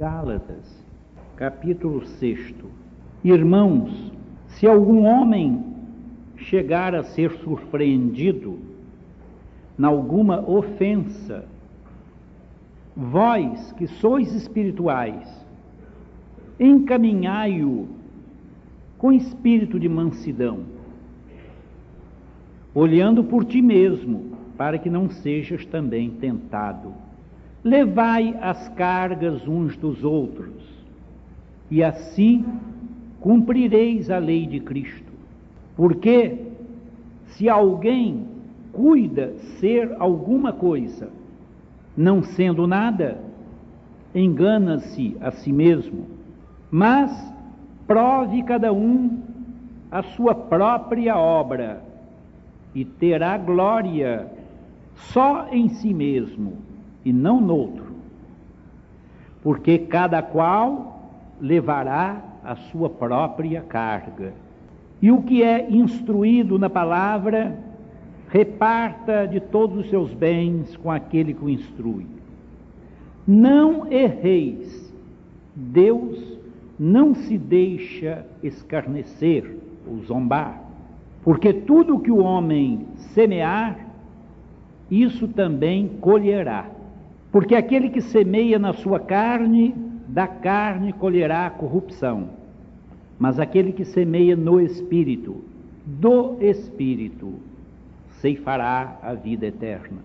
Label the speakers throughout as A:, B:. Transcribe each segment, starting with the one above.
A: Gálatas, capítulo 6. Irmãos, se algum homem chegar a ser surpreendido em alguma ofensa, vós que sois espirituais, encaminhai-o com espírito de mansidão, olhando por ti mesmo, para que não sejas também tentado. Levai as cargas uns dos outros, e assim cumprireis a lei de Cristo. Porque se alguém cuida ser alguma coisa, não sendo nada, engana-se a si mesmo. Mas prove cada um a sua própria obra e terá glória só em si mesmo e não noutro, porque cada qual levará a sua própria carga. E o que é instruído na palavra, reparta de todos os seus bens com aquele que o instrui. Não erreis, Deus não se deixa escarnecer ou zombar, porque tudo que o homem semear, isso também colherá. Porque aquele que semeia na sua carne, da carne colherá a corrupção. Mas aquele que semeia no espírito, do espírito, ceifará a vida eterna.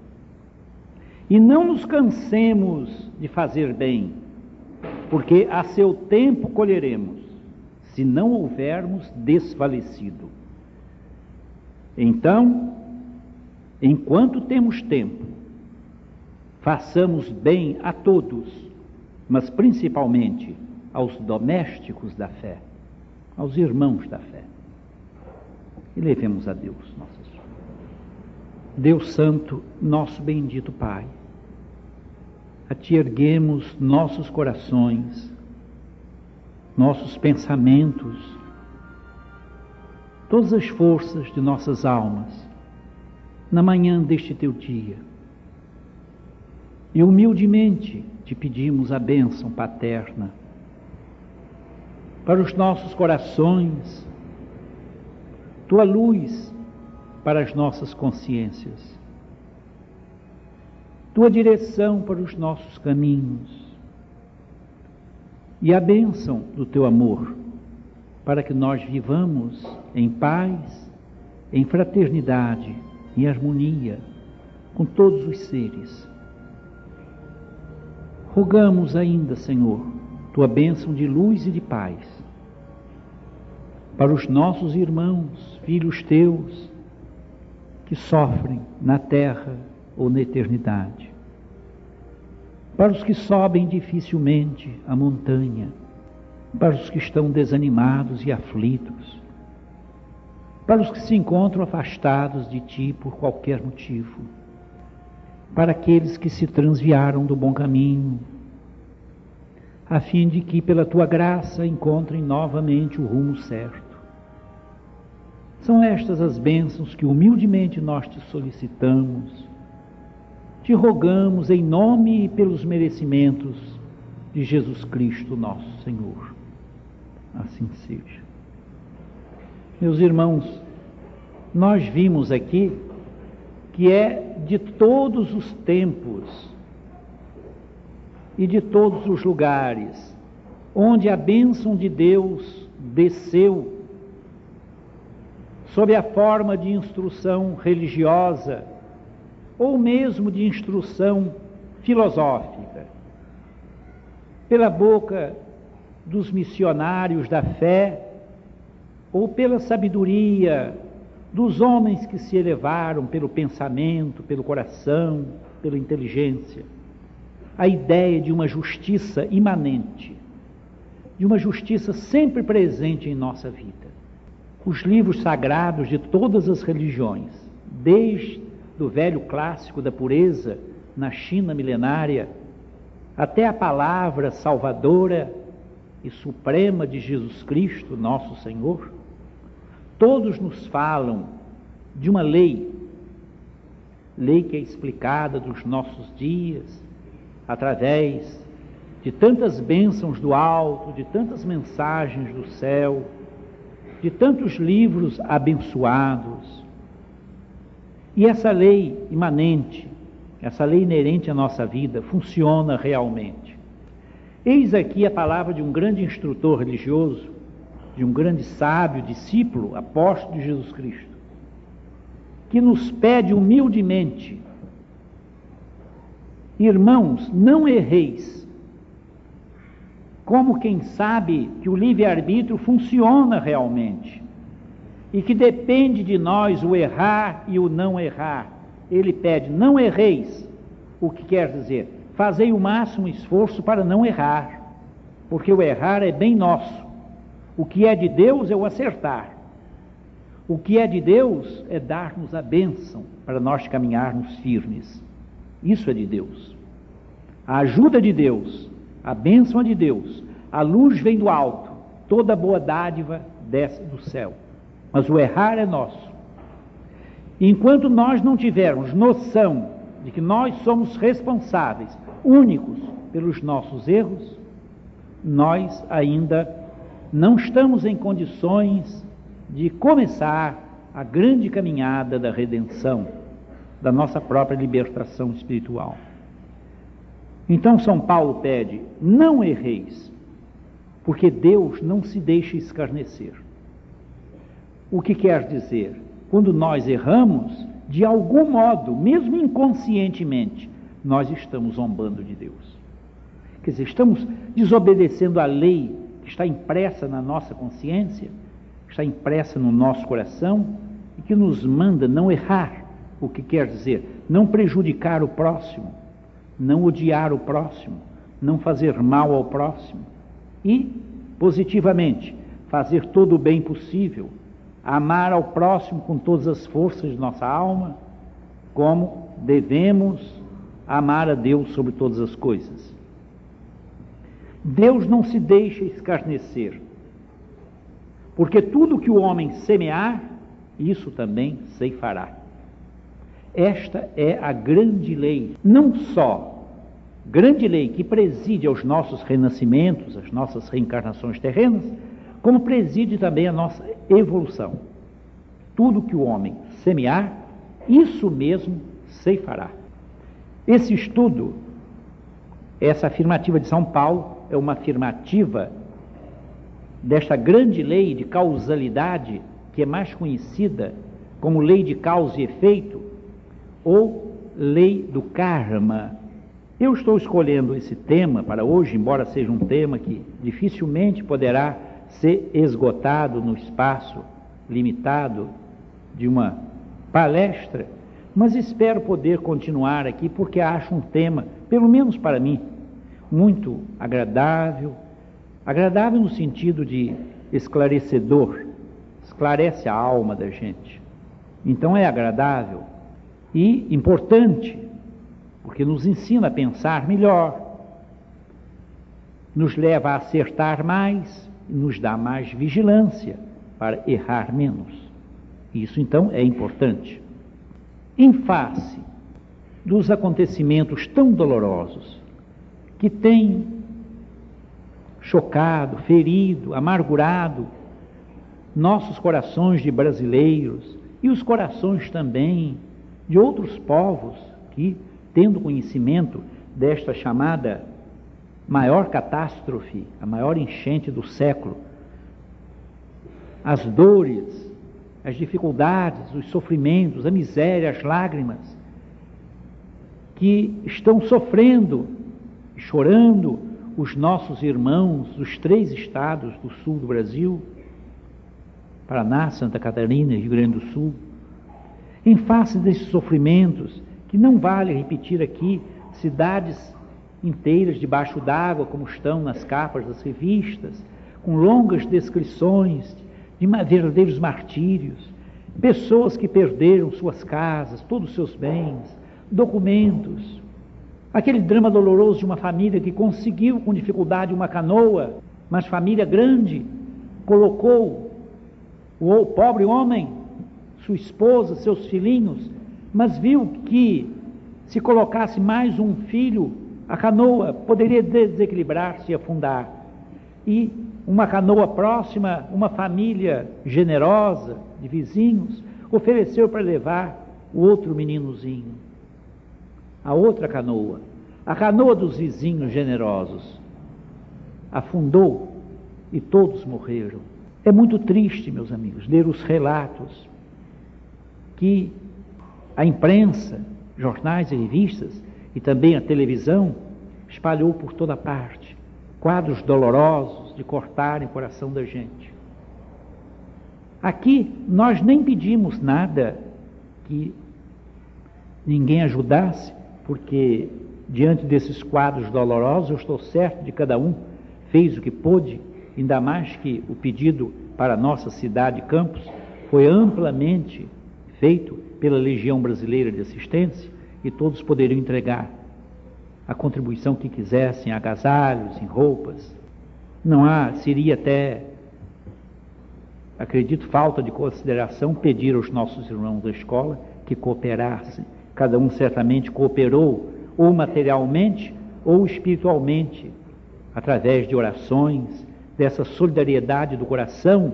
A: E não nos cansemos de fazer bem, porque a seu tempo colheremos, se não houvermos desfalecido. Então, enquanto temos tempo, façamos bem a todos, mas principalmente aos domésticos da fé, aos irmãos da fé. E levemos a Deus nossas Deus Santo, nosso bendito Pai, a Ti erguemos nossos corações, nossos pensamentos, todas as forças de nossas almas, na manhã deste Teu dia e humildemente te pedimos a bênção paterna para os nossos corações, tua luz para as nossas consciências, tua direção para os nossos caminhos e a bênção do teu amor para que nós vivamos em paz, em fraternidade, em harmonia com todos os seres Rogamos ainda, Senhor, tua bênção de luz e de paz. Para os nossos irmãos, filhos teus, que sofrem na terra ou na eternidade, para os que sobem dificilmente a montanha, para os que estão desanimados e aflitos, para os que se encontram afastados de ti por qualquer motivo para aqueles que se transviaram do bom caminho, a fim de que, pela tua graça, encontrem novamente o rumo certo. São estas as bênçãos que humildemente nós te solicitamos, te rogamos em nome e pelos merecimentos de Jesus Cristo, nosso Senhor. Assim seja. Meus irmãos, nós vimos aqui que é de todos os tempos e de todos os lugares, onde a bênção de Deus desceu sob a forma de instrução religiosa ou mesmo de instrução filosófica, pela boca dos missionários da fé ou pela sabedoria dos homens que se elevaram pelo pensamento, pelo coração, pela inteligência. A ideia de uma justiça imanente, de uma justiça sempre presente em nossa vida. Os livros sagrados de todas as religiões, desde do velho clássico da pureza na China milenária, até a palavra salvadora e suprema de Jesus Cristo, nosso Senhor, Todos nos falam de uma lei, lei que é explicada dos nossos dias, através de tantas bênçãos do alto, de tantas mensagens do céu, de tantos livros abençoados. E essa lei imanente, essa lei inerente à nossa vida, funciona realmente. Eis aqui a palavra de um grande instrutor religioso, de um grande sábio, discípulo, apóstolo de Jesus Cristo, que nos pede humildemente: Irmãos, não erreis como quem sabe que o livre-arbítrio funciona realmente e que depende de nós o errar e o não errar. Ele pede: não erreis, o que quer dizer, fazei o máximo esforço para não errar, porque o errar é bem nosso. O que é de Deus é o acertar. O que é de Deus é dar-nos a bênção para nós caminharmos firmes. Isso é de Deus. A ajuda de Deus a bênção é de Deus, a luz vem do alto, toda boa dádiva desce do céu. Mas o errar é nosso. enquanto nós não tivermos noção de que nós somos responsáveis, únicos, pelos nossos erros, nós ainda não estamos em condições de começar a grande caminhada da redenção, da nossa própria libertação espiritual. Então São Paulo pede: não erreis, porque Deus não se deixa escarnecer. O que quer dizer? Quando nós erramos, de algum modo, mesmo inconscientemente, nós estamos zombando de Deus. Quer dizer, estamos desobedecendo a lei está impressa na nossa consciência, está impressa no nosso coração e que nos manda não errar. O que quer dizer? Não prejudicar o próximo não odiar o próximo, não fazer mal ao próximo e, positivamente, fazer todo o bem possível, amar ao próximo com todas as forças de nossa alma, como devemos amar a Deus sobre todas as coisas. Deus não se deixa escarnecer, porque tudo que o homem semear, isso também ceifará. Esta é a grande lei, não só grande lei que preside aos nossos renascimentos, às nossas reencarnações terrenas, como preside também a nossa evolução. Tudo que o homem semear, isso mesmo ceifará. Esse estudo, essa afirmativa de São Paulo, é uma afirmativa desta grande lei de causalidade, que é mais conhecida como lei de causa e efeito, ou lei do karma. Eu estou escolhendo esse tema para hoje, embora seja um tema que dificilmente poderá ser esgotado no espaço limitado de uma palestra, mas espero poder continuar aqui porque acho um tema, pelo menos para mim, muito agradável, agradável no sentido de esclarecedor, esclarece a alma da gente. Então é agradável e importante, porque nos ensina a pensar melhor, nos leva a acertar mais, nos dá mais vigilância para errar menos. Isso então é importante. Em face dos acontecimentos tão dolorosos que têm chocado, ferido, amargurado nossos corações de brasileiros e os corações também de outros povos que, tendo conhecimento desta chamada maior catástrofe, a maior enchente do século, as dores, as dificuldades, os sofrimentos, a miséria, as lágrimas, que estão sofrendo, chorando os nossos irmãos dos três estados do sul do Brasil, Paraná, Santa Catarina e Rio Grande do Sul, em face desses sofrimentos, que não vale repetir aqui cidades inteiras debaixo d'água, como estão nas capas das revistas, com longas descrições de verdadeiros martírios, pessoas que perderam suas casas, todos os seus bens, documentos. Aquele drama doloroso de uma família que conseguiu com dificuldade uma canoa, mas família grande, colocou o pobre homem sua esposa, seus filhinhos, mas viu que se colocasse mais um filho a canoa poderia desequilibrar-se e afundar. E uma canoa próxima, uma família generosa de vizinhos, ofereceu para levar o outro meninozinho. A outra canoa, a canoa dos vizinhos generosos, afundou e todos morreram. É muito triste, meus amigos, ler os relatos que a imprensa, jornais e revistas e também a televisão espalhou por toda parte quadros dolorosos de cortarem o coração da gente. Aqui nós nem pedimos nada que ninguém ajudasse, porque diante desses quadros dolorosos eu estou certo de cada um fez o que pôde, ainda mais que o pedido para nossa cidade Campos foi amplamente feito pela Legião Brasileira de Assistência e todos poderiam entregar a contribuição que quisessem, agasalhos, em roupas. Não há, seria até, acredito, falta de consideração pedir aos nossos irmãos da escola que cooperassem. Cada um certamente cooperou, ou materialmente ou espiritualmente, através de orações, dessa solidariedade do coração,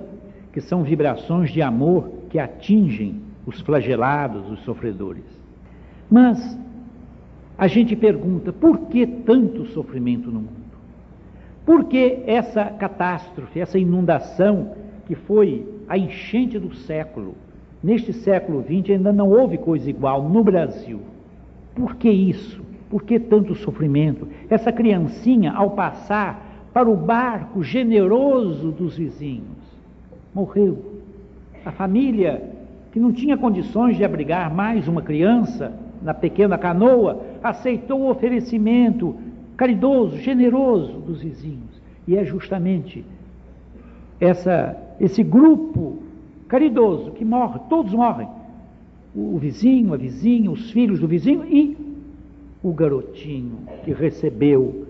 A: que são vibrações de amor que atingem os flagelados, os sofredores. Mas a gente pergunta: por que tanto sofrimento no mundo? Por que essa catástrofe, essa inundação que foi a enchente do século? Neste século XX ainda não houve coisa igual no Brasil. Por que isso? Por que tanto sofrimento? Essa criancinha, ao passar para o barco generoso dos vizinhos, morreu. A família, que não tinha condições de abrigar mais uma criança na pequena canoa, aceitou o oferecimento caridoso, generoso dos vizinhos. E é justamente essa, esse grupo caridoso que morre, todos morrem. O vizinho, a vizinha, os filhos do vizinho e o garotinho que recebeu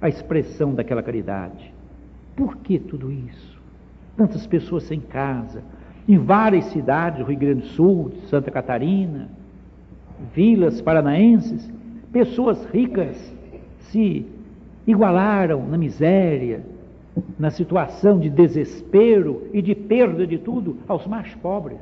A: a expressão daquela caridade. Por que tudo isso? Tantas pessoas sem casa, em várias cidades do Rio Grande do Sul, de Santa Catarina, vilas paranaenses, pessoas ricas se igualaram na miséria, na situação de desespero e de perda de tudo aos mais pobres.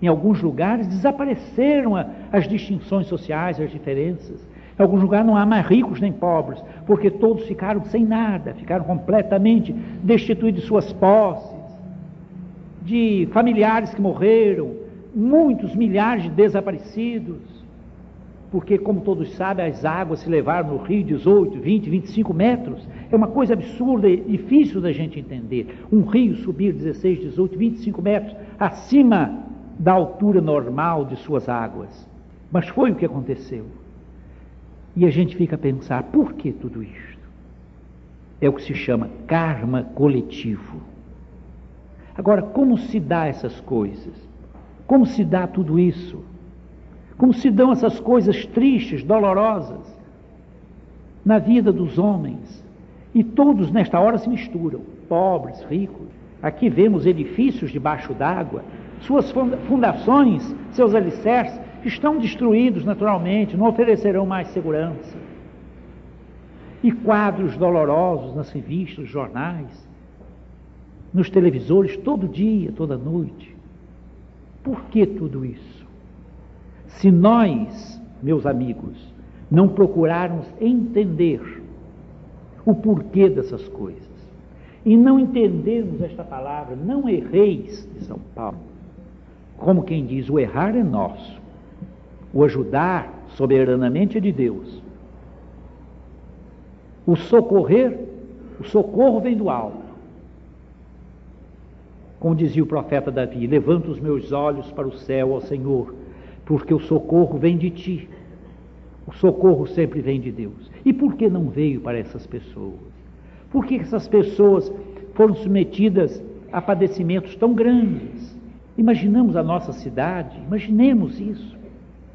A: Em alguns lugares desapareceram as distinções sociais, as diferenças. Em alguns lugares não há mais ricos nem pobres, porque todos ficaram sem nada, ficaram completamente destituídos de suas posses, de familiares que morreram, muitos milhares de desaparecidos, porque, como todos sabem, as águas se levaram no rio 18, 20, 25 metros. É uma coisa absurda e difícil da gente entender. Um rio subir 16, 18, 25 metros acima da altura normal de suas águas. Mas foi o que aconteceu. E a gente fica a pensar, por que tudo isto? É o que se chama karma coletivo. Agora, como se dá essas coisas? Como se dá tudo isso? Como se dão essas coisas tristes, dolorosas na vida dos homens? E todos nesta hora se misturam, pobres, ricos. Aqui vemos edifícios debaixo d'água, suas fundações, seus alicerces estão destruídos naturalmente, não oferecerão mais segurança. E quadros dolorosos nas revistas, jornais, nos televisores, todo dia, toda noite. Por que tudo isso? Se nós, meus amigos, não procurarmos entender o porquê dessas coisas, e não entendermos esta palavra, não erreis de São Paulo, como quem diz, o errar é nosso, o ajudar soberanamente é de Deus. O socorrer, o socorro vem do alto. Como dizia o profeta Davi: Levanto os meus olhos para o céu, ó Senhor, porque o socorro vem de ti. O socorro sempre vem de Deus. E por que não veio para essas pessoas? Por que essas pessoas foram submetidas a padecimentos tão grandes? Imaginamos a nossa cidade, imaginemos isso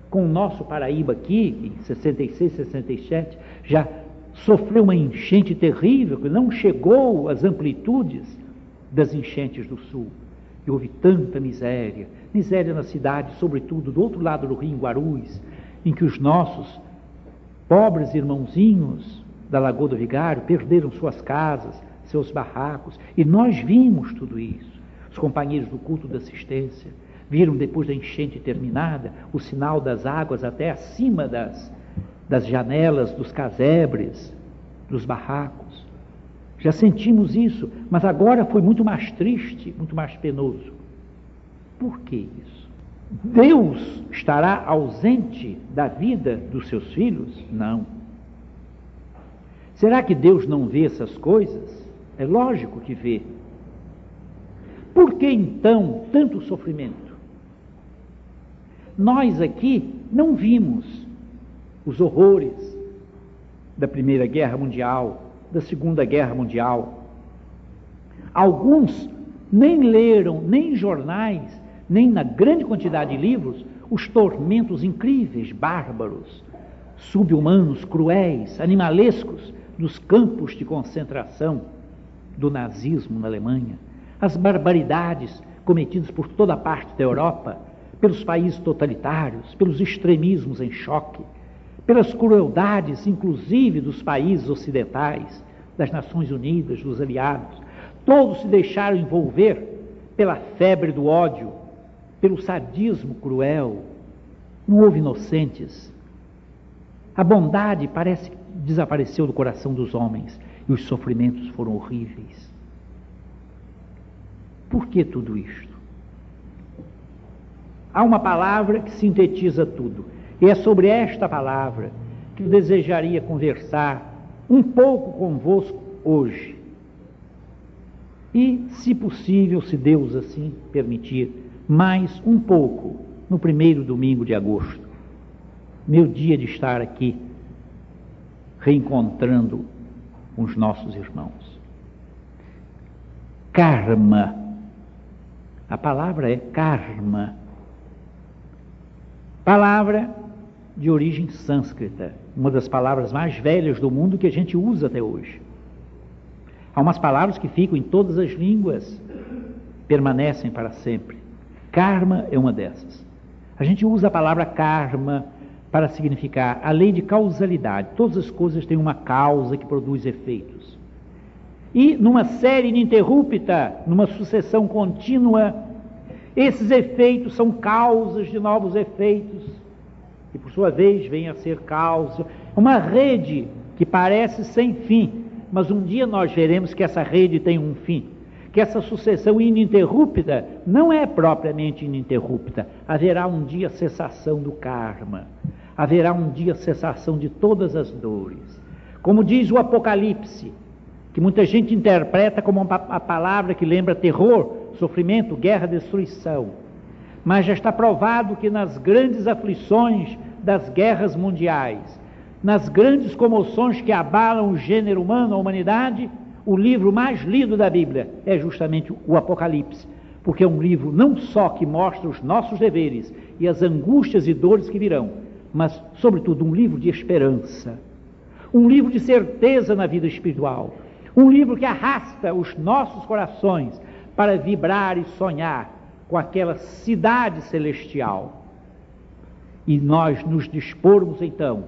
A: com o nosso Paraíba aqui, em 66, 67, já sofreu uma enchente terrível, que não chegou às amplitudes das enchentes do sul. E houve tanta miséria, miséria na cidade, sobretudo do outro lado do rio, em Guarulhos, em que os nossos pobres irmãozinhos da Lagoa do Vigário perderam suas casas, seus barracos, e nós vimos tudo isso. Os companheiros do culto da assistência viram depois da enchente terminada o sinal das águas até acima das, das janelas dos casebres, dos barracos. Já sentimos isso, mas agora foi muito mais triste, muito mais penoso. Por que isso? Deus estará ausente da vida dos seus filhos? Não. Será que Deus não vê essas coisas? É lógico que vê. Por que então tanto sofrimento? Nós aqui não vimos os horrores da Primeira Guerra Mundial, da Segunda Guerra Mundial. Alguns nem leram, nem jornais, nem na grande quantidade de livros, os tormentos incríveis, bárbaros, subhumanos, cruéis, animalescos dos campos de concentração do nazismo na Alemanha, as barbaridades cometidas por toda a parte da Europa, pelos países totalitários, pelos extremismos em choque, pelas crueldades, inclusive dos países ocidentais, das Nações Unidas, dos aliados. Todos se deixaram envolver pela febre do ódio, pelo sadismo cruel. Não houve inocentes. A bondade parece que desapareceu do coração dos homens e os sofrimentos foram horríveis. Por que tudo isto? Há uma palavra que sintetiza tudo. E é sobre esta palavra que eu desejaria conversar um pouco convosco hoje. E, se possível, se Deus assim permitir, mais um pouco no primeiro domingo de agosto. Meu dia de estar aqui reencontrando os nossos irmãos. Karma. A palavra é karma. Palavra de origem sânscrita, uma das palavras mais velhas do mundo que a gente usa até hoje. Há umas palavras que ficam em todas as línguas, permanecem para sempre. Karma é uma dessas. A gente usa a palavra karma para significar a lei de causalidade. Todas as coisas têm uma causa que produz efeitos. E numa série ininterrupta, numa sucessão contínua, esses efeitos são causas de novos efeitos e por sua vez vem a ser causa, uma rede que parece sem fim, mas um dia nós veremos que essa rede tem um fim, que essa sucessão ininterrupta não é propriamente ininterrupta, haverá um dia cessação do karma, haverá um dia cessação de todas as dores. Como diz o Apocalipse, que muita gente interpreta como a palavra que lembra terror, sofrimento, guerra, destruição. Mas já está provado que nas grandes aflições das guerras mundiais, nas grandes comoções que abalam o gênero humano, a humanidade, o livro mais lido da Bíblia é justamente o Apocalipse, porque é um livro não só que mostra os nossos deveres e as angústias e dores que virão, mas, sobretudo, um livro de esperança, um livro de certeza na vida espiritual, um livro que arrasta os nossos corações para vibrar e sonhar com aquela cidade celestial. E nós nos dispormos então,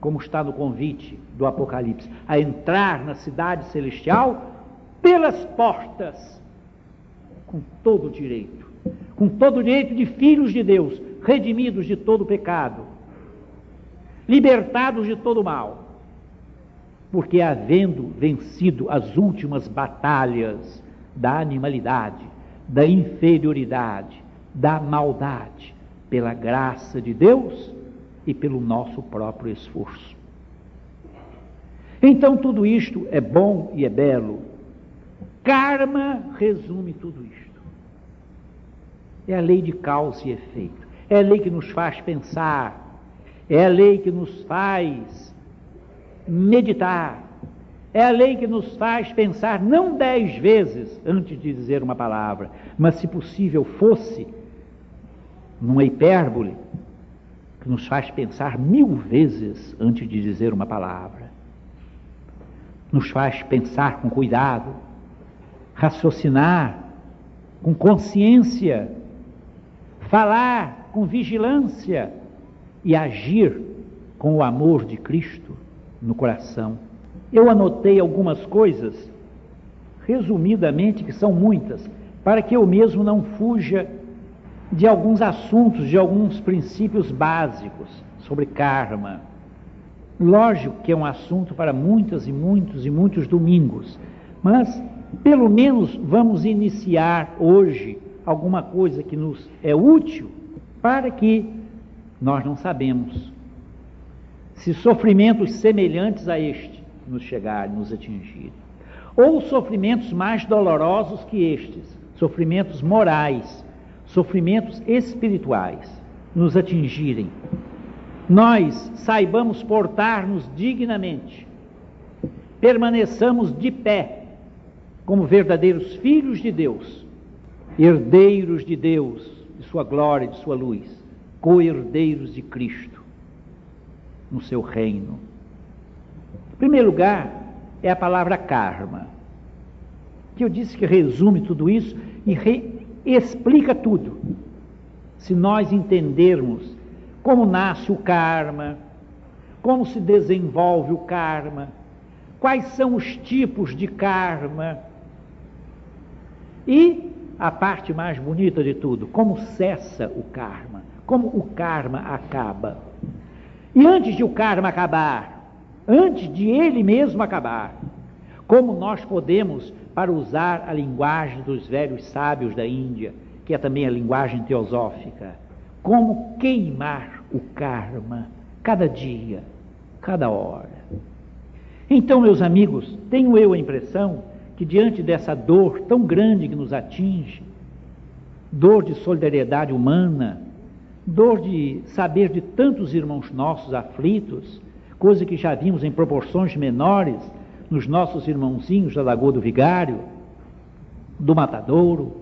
A: como está no convite do Apocalipse, a entrar na cidade celestial pelas portas, com todo direito, com todo o direito de filhos de Deus, redimidos de todo pecado, libertados de todo o mal, porque havendo vencido as últimas batalhas da animalidade, da inferioridade, da maldade, pela graça de Deus e pelo nosso próprio esforço. Então tudo isto é bom e é belo. Karma resume tudo isto. É a lei de causa e efeito. É a lei que nos faz pensar. É a lei que nos faz meditar. É a lei que nos faz pensar não dez vezes antes de dizer uma palavra, mas se possível fosse, numa hipérbole, que nos faz pensar mil vezes antes de dizer uma palavra. Nos faz pensar com cuidado, raciocinar com consciência, falar com vigilância e agir com o amor de Cristo no coração. Eu anotei algumas coisas, resumidamente, que são muitas, para que eu mesmo não fuja de alguns assuntos, de alguns princípios básicos sobre karma. Lógico que é um assunto para muitas e muitos e muitos domingos, mas pelo menos vamos iniciar hoje alguma coisa que nos é útil para que nós não sabemos se sofrimentos semelhantes a este nos chegarem, nos atingirem, ou sofrimentos mais dolorosos que estes, sofrimentos morais, sofrimentos espirituais nos atingirem, nós saibamos portar-nos dignamente, permaneçamos de pé como verdadeiros filhos de Deus, herdeiros de Deus, de Sua glória, de Sua luz, co-herdeiros de Cristo no seu reino. Em primeiro lugar, é a palavra karma, que eu disse que resume tudo isso e explica tudo. Se nós entendermos como nasce o karma, como se desenvolve o karma, quais são os tipos de karma e a parte mais bonita de tudo, como cessa o karma, como o karma acaba. E antes de o karma acabar, antes de ele mesmo acabar, como nós podemos para usar a linguagem dos velhos sábios da Índia, que é também a linguagem teosófica. Como queimar o karma cada dia, cada hora. Então, meus amigos, tenho eu a impressão que diante dessa dor tão grande que nos atinge, dor de solidariedade humana, dor de saber de tantos irmãos nossos aflitos, coisa que já vimos em proporções menores nos nossos irmãozinhos da Lagoa do Vigário, do Matadouro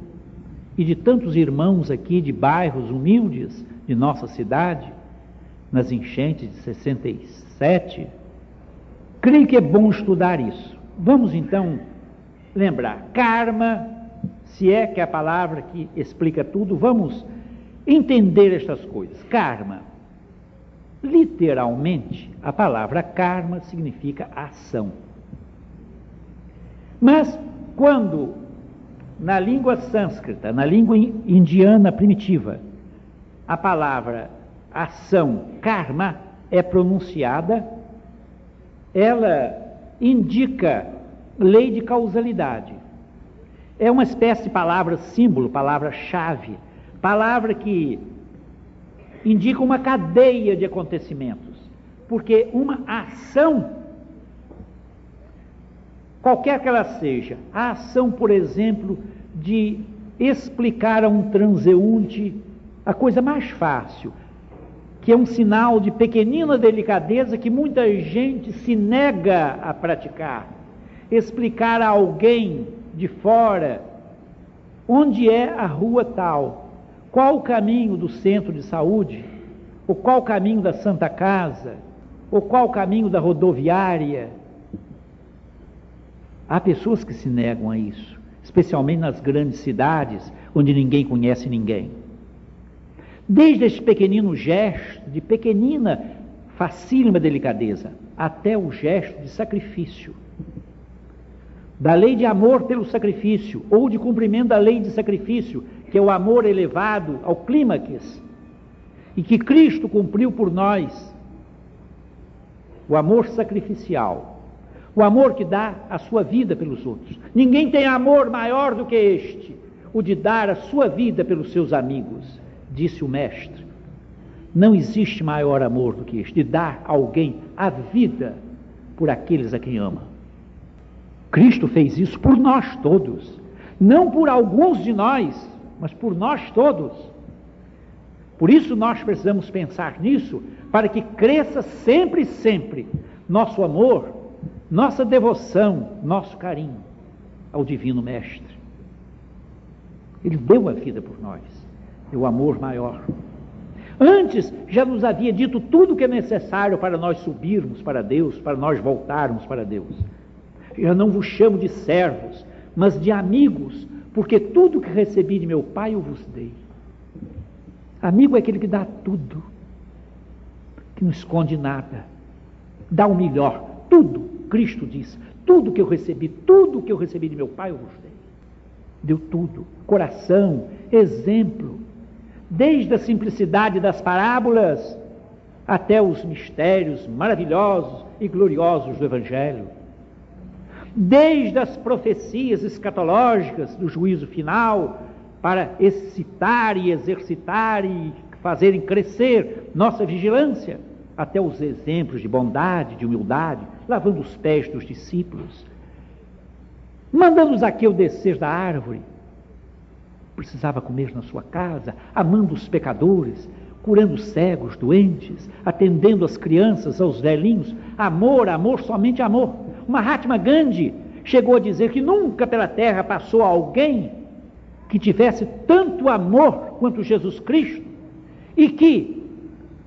A: e de tantos irmãos aqui de bairros humildes de nossa cidade, nas enchentes de 67. Creio que é bom estudar isso. Vamos então lembrar: karma, se é que é a palavra que explica tudo, vamos entender estas coisas. Karma. Literalmente, a palavra karma significa ação. Mas quando na língua sânscrita, na língua indiana primitiva, a palavra ação, karma, é pronunciada, ela indica lei de causalidade. É uma espécie de palavra símbolo, palavra-chave, palavra que indica uma cadeia de acontecimentos, porque uma ação qualquer que ela seja, a ação, por exemplo, de explicar a um transeunte a coisa mais fácil, que é um sinal de pequenina delicadeza que muita gente se nega a praticar. Explicar a alguém de fora onde é a rua tal, qual o caminho do centro de saúde, ou qual o caminho da Santa Casa, ou qual o caminho da rodoviária, Há pessoas que se negam a isso, especialmente nas grandes cidades, onde ninguém conhece ninguém. Desde esse pequenino gesto, de pequenina, facílima delicadeza, até o gesto de sacrifício. Da lei de amor pelo sacrifício, ou de cumprimento da lei de sacrifício, que é o amor elevado ao clímax, e que Cristo cumpriu por nós. O amor sacrificial o amor que dá a sua vida pelos outros. Ninguém tem amor maior do que este, o de dar a sua vida pelos seus amigos, disse o Mestre. Não existe maior amor do que este, de dar a alguém a vida por aqueles a quem ama. Cristo fez isso por nós todos, não por alguns de nós, mas por nós todos. Por isso nós precisamos pensar nisso, para que cresça sempre, sempre nosso amor nossa devoção, nosso carinho ao Divino Mestre. Ele deu a vida por nós, é o amor maior. Antes já nos havia dito tudo o que é necessário para nós subirmos para Deus, para nós voltarmos para Deus. Eu não vos chamo de servos, mas de amigos, porque tudo que recebi de meu Pai eu vos dei. Amigo é aquele que dá tudo que não esconde nada, dá o melhor, tudo, Cristo diz, tudo que eu recebi, tudo que eu recebi de meu Pai eu vos dei. Deu tudo, coração, exemplo, desde a simplicidade das parábolas até os mistérios maravilhosos e gloriosos do Evangelho. Desde as profecias escatológicas do juízo final, para excitar e exercitar e fazerem crescer nossa vigilância, até os exemplos de bondade, de humildade, lavando os pés dos discípulos, mandando Zaqueu descer da árvore, precisava comer na sua casa, amando os pecadores, curando cegos, doentes, atendendo as crianças, aos velhinhos. Amor, amor, somente amor. Mahatma Gandhi chegou a dizer que nunca pela terra passou alguém que tivesse tanto amor quanto Jesus Cristo e que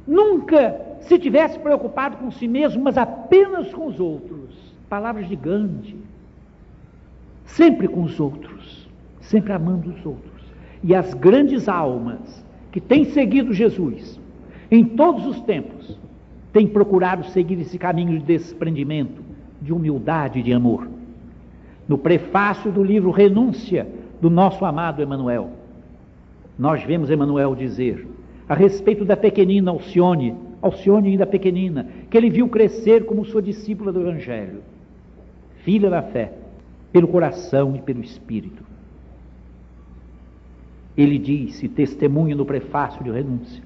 A: nunca se tivesse preocupado com si mesmo, mas apenas com os outros. Palavras de Gandhi. Sempre com os outros, sempre amando os outros. E as grandes almas que tem seguido Jesus em todos os tempos, tem procurado seguir esse caminho de desprendimento, de humildade e de amor. No prefácio do livro Renúncia do nosso amado Emanuel, nós vemos Emanuel dizer a respeito da pequenina Alcione, Alcione ainda pequenina, que ele viu crescer como sua discípula do Evangelho, filha da fé, pelo coração e pelo espírito. Ele disse, testemunho no prefácio de renúncia: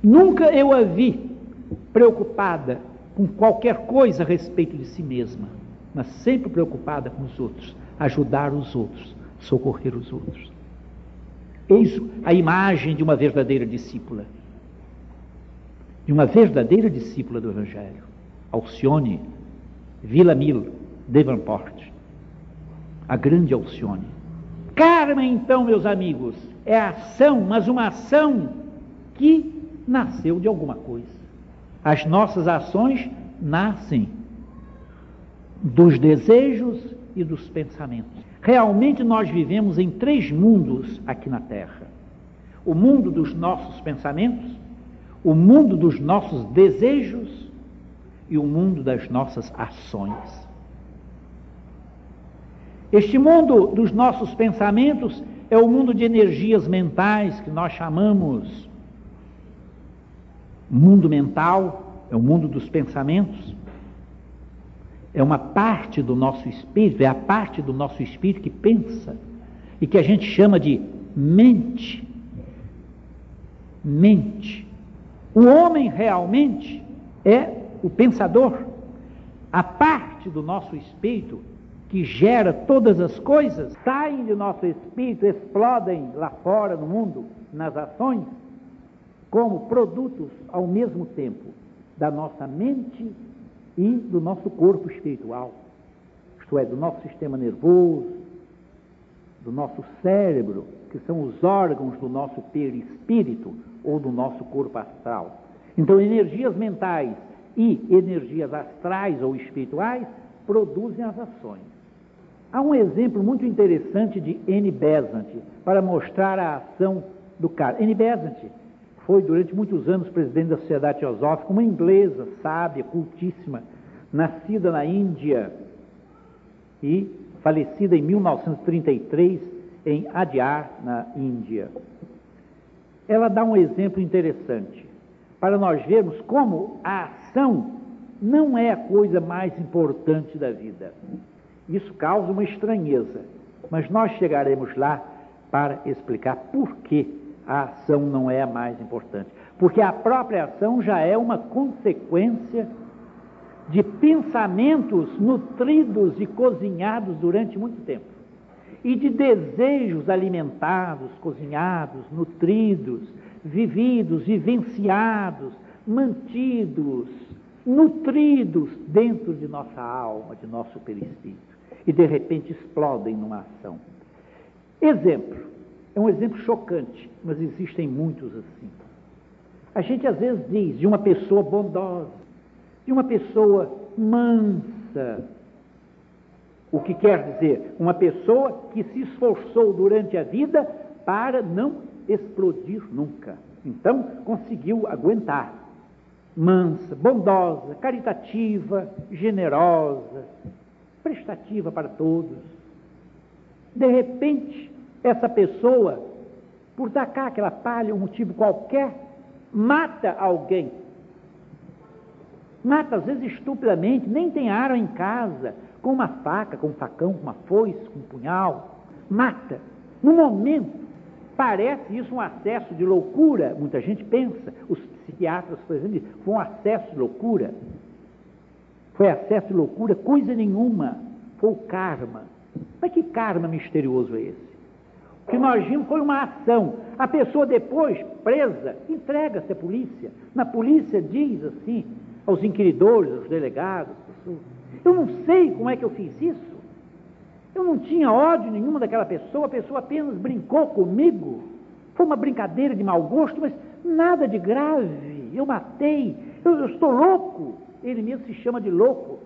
A: Nunca eu a vi preocupada com qualquer coisa a respeito de si mesma, mas sempre preocupada com os outros, ajudar os outros, socorrer os outros. Eis a imagem de uma verdadeira discípula, de uma verdadeira discípula do Evangelho. Alcione, Vila Mil, Devonport, a grande Alcione. Karma, então, meus amigos, é ação, mas uma ação que nasceu de alguma coisa. As nossas ações nascem dos desejos e dos pensamentos. Realmente nós vivemos em três mundos aqui na Terra: o mundo dos nossos pensamentos, o mundo dos nossos desejos e o mundo das nossas ações. Este mundo dos nossos pensamentos é o mundo de energias mentais que nós chamamos mundo mental, é o mundo dos pensamentos. É uma parte do nosso espírito, é a parte do nosso espírito que pensa e que a gente chama de mente. Mente. O homem realmente é o pensador. A parte do nosso espírito que gera todas as coisas, saem de nosso espírito, explodem lá fora no mundo, nas ações, como produtos ao mesmo tempo da nossa mente e do nosso corpo espiritual, isto é, do nosso sistema nervoso, do nosso cérebro, que são os órgãos do nosso perispírito ou do nosso corpo astral. Então, energias mentais e energias astrais ou espirituais produzem as ações. Há um exemplo muito interessante de N. Besant para mostrar a ação do cara. N. Besant foi durante muitos anos presidente da Sociedade Teosófica, uma inglesa sábia, cultíssima, nascida na Índia e falecida em 1933 em Adyar, na Índia. Ela dá um exemplo interessante para nós vermos como a ação não é a coisa mais importante da vida. Isso causa uma estranheza, mas nós chegaremos lá para explicar por que a ação não é a mais importante. Porque a própria ação já é uma consequência de pensamentos nutridos e cozinhados durante muito tempo. E de desejos alimentados, cozinhados, nutridos, vividos, vivenciados, mantidos, nutridos dentro de nossa alma, de nosso perispírito e de repente explodem numa ação. Exemplo, é um exemplo chocante, mas existem muitos assim. A gente às vezes diz de uma pessoa bondosa, de uma pessoa mansa, o que quer dizer? Uma pessoa que se esforçou durante a vida para não explodir nunca. Então, conseguiu aguentar. mansa, bondosa, caritativa, generosa, prestativa para todos. De repente, essa pessoa, por tacar aquela palha, um motivo qualquer, mata alguém. Mata, às vezes, estupidamente, nem tem arma em casa, com uma faca, com um facão, com uma foice, com um punhal. Mata. No momento, parece isso um acesso de loucura. Muita gente pensa. Os psiquiatras, por exemplo, foi um acesso de loucura. Foi acesso de loucura, coisa nenhuma. Foi o karma. Mas que karma misterioso é esse? O que nós vimos foi uma ação. A pessoa depois, presa, entrega-se à polícia. Na polícia diz assim, aos inquiridores, aos delegados, eu não sei como é que eu fiz isso. Eu não tinha ódio nenhuma daquela pessoa, a pessoa apenas brincou comigo. Foi uma brincadeira de mau gosto, mas nada de grave. Eu matei, eu, eu estou louco. Ele mesmo se chama de louco.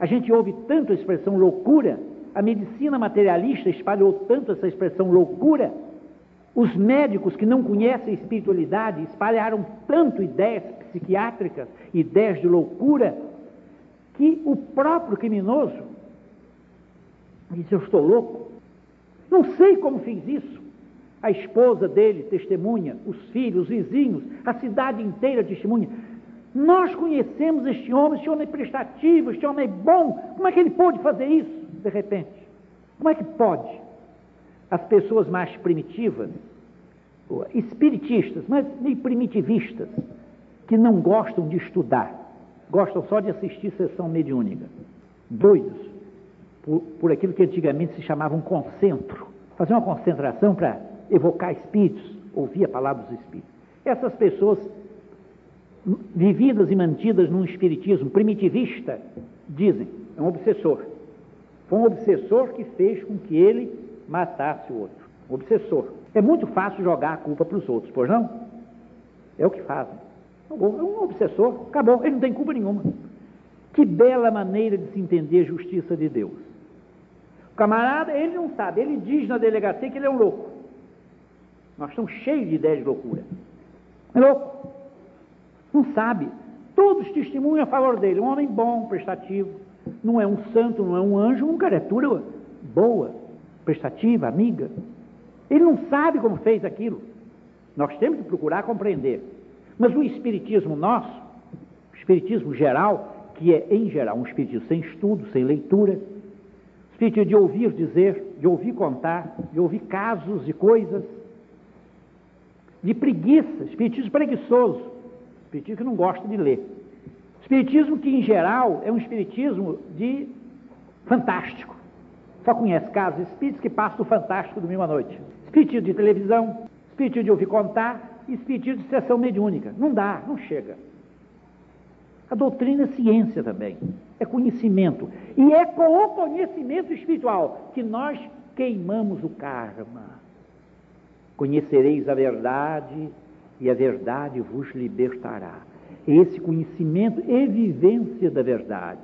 A: A gente ouve tanto a expressão loucura, a medicina materialista espalhou tanto essa expressão loucura, os médicos que não conhecem a espiritualidade espalharam tanto ideias psiquiátricas, ideias de loucura, que o próprio criminoso disse: Eu estou louco, não sei como fiz isso. A esposa dele testemunha, os filhos, os vizinhos, a cidade inteira testemunha. Nós conhecemos este homem, este homem é prestativo, este homem é bom. Como é que ele pode fazer isso de repente? Como é que pode? As pessoas mais primitivas, espiritistas, mas meio primitivistas, que não gostam de estudar, gostam só de assistir sessão mediúnica, doidos por, por aquilo que antigamente se chamava um concentro, fazer uma concentração para evocar espíritos, ouvir a palavra dos espíritos. Essas pessoas vividas e mantidas num espiritismo primitivista, dizem, é um obsessor. Foi um obsessor que fez com que ele matasse o outro. Um obsessor. É muito fácil jogar a culpa para os outros, pois não? É o que fazem. É um obsessor, acabou, ele não tem culpa nenhuma. Que bela maneira de se entender a justiça de Deus. O camarada, ele não sabe, ele diz na delegacia que ele é um louco. Nós estamos cheios de ideias de loucura. É louco. Não sabe. Todos testemunham a favor dele. Um homem bom, prestativo. Não é um santo, não é um anjo, uma criatura boa, prestativa, amiga. Ele não sabe como fez aquilo. Nós temos que procurar compreender. Mas o espiritismo nosso, o espiritismo geral, que é em geral um espiritismo sem estudo, sem leitura, espiritismo de ouvir dizer, de ouvir contar, de ouvir casos e coisas, de preguiça, espiritismo preguiçoso, espiritismo que não gosta de ler. Espiritismo que, em geral, é um espiritismo de fantástico. Só conhece casos espíritos que passam do fantástico domingo à noite. Espiritismo de televisão, espiritismo de ouvir contar e espiritismo de sessão mediúnica. Não dá, não chega. A doutrina é ciência também, é conhecimento. E é com o conhecimento espiritual que nós queimamos o karma. Conhecereis a verdade e a verdade vos libertará. Esse conhecimento e vivência da verdade.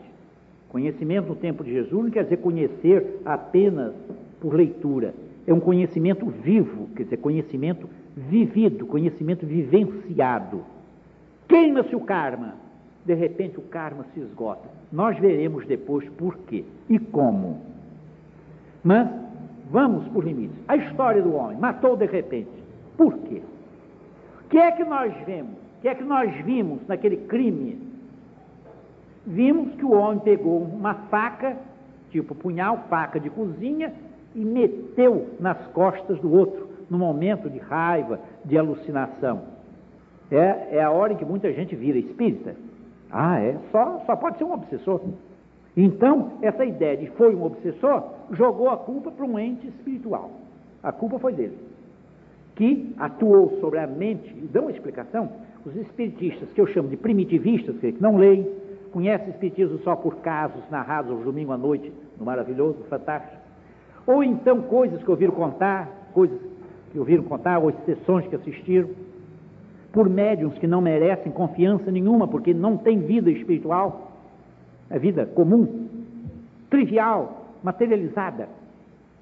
A: Conhecimento no tempo de Jesus não quer dizer conhecer apenas por leitura. É um conhecimento vivo, quer dizer, conhecimento vivido, conhecimento vivenciado. Queima-se o karma. De repente o karma se esgota. Nós veremos depois por quê e como. Mas Vamos por limites. A história do homem matou de repente. Por quê? O que é que nós vemos? O que é que nós vimos naquele crime? Vimos que o homem pegou uma faca, tipo punhal, faca de cozinha, e meteu nas costas do outro, no momento de raiva, de alucinação. É, é a hora em que muita gente vira espírita. Ah, é? Só, só pode ser um obsessor. Então, essa ideia de foi um obsessor jogou a culpa para um ente espiritual. A culpa foi dele, que atuou sobre a mente, e dão uma explicação. Os espiritistas, que eu chamo de primitivistas, que não leem, conhecem espiritismo só por casos narrados ao domingo à noite, no maravilhoso, fantástico, ou então coisas que ouviram contar, coisas que ouviram contar, ou sessões que assistiram, por médiums que não merecem confiança nenhuma, porque não têm vida espiritual a vida comum, trivial, materializada.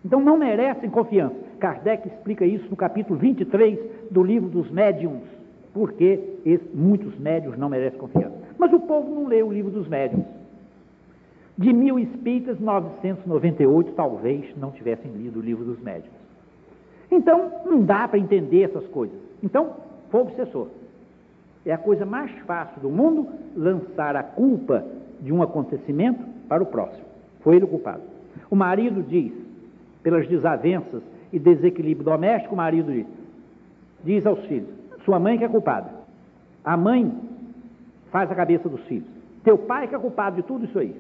A: Então não merecem confiança. Kardec explica isso no capítulo 23 do livro dos médiums. porque muitos médios não merecem confiança. Mas o povo não lê o livro dos médios. De mil espíritas, 998 talvez não tivessem lido o livro dos médios. Então, não dá para entender essas coisas. Então, foi obsessor. É a coisa mais fácil do mundo lançar a culpa de um acontecimento para o próximo. Foi ele o culpado. O marido diz, pelas desavenças e desequilíbrio doméstico, o marido diz, diz aos filhos: sua mãe que é culpada. A mãe faz a cabeça dos filhos. Teu pai que é culpado de tudo isso aí.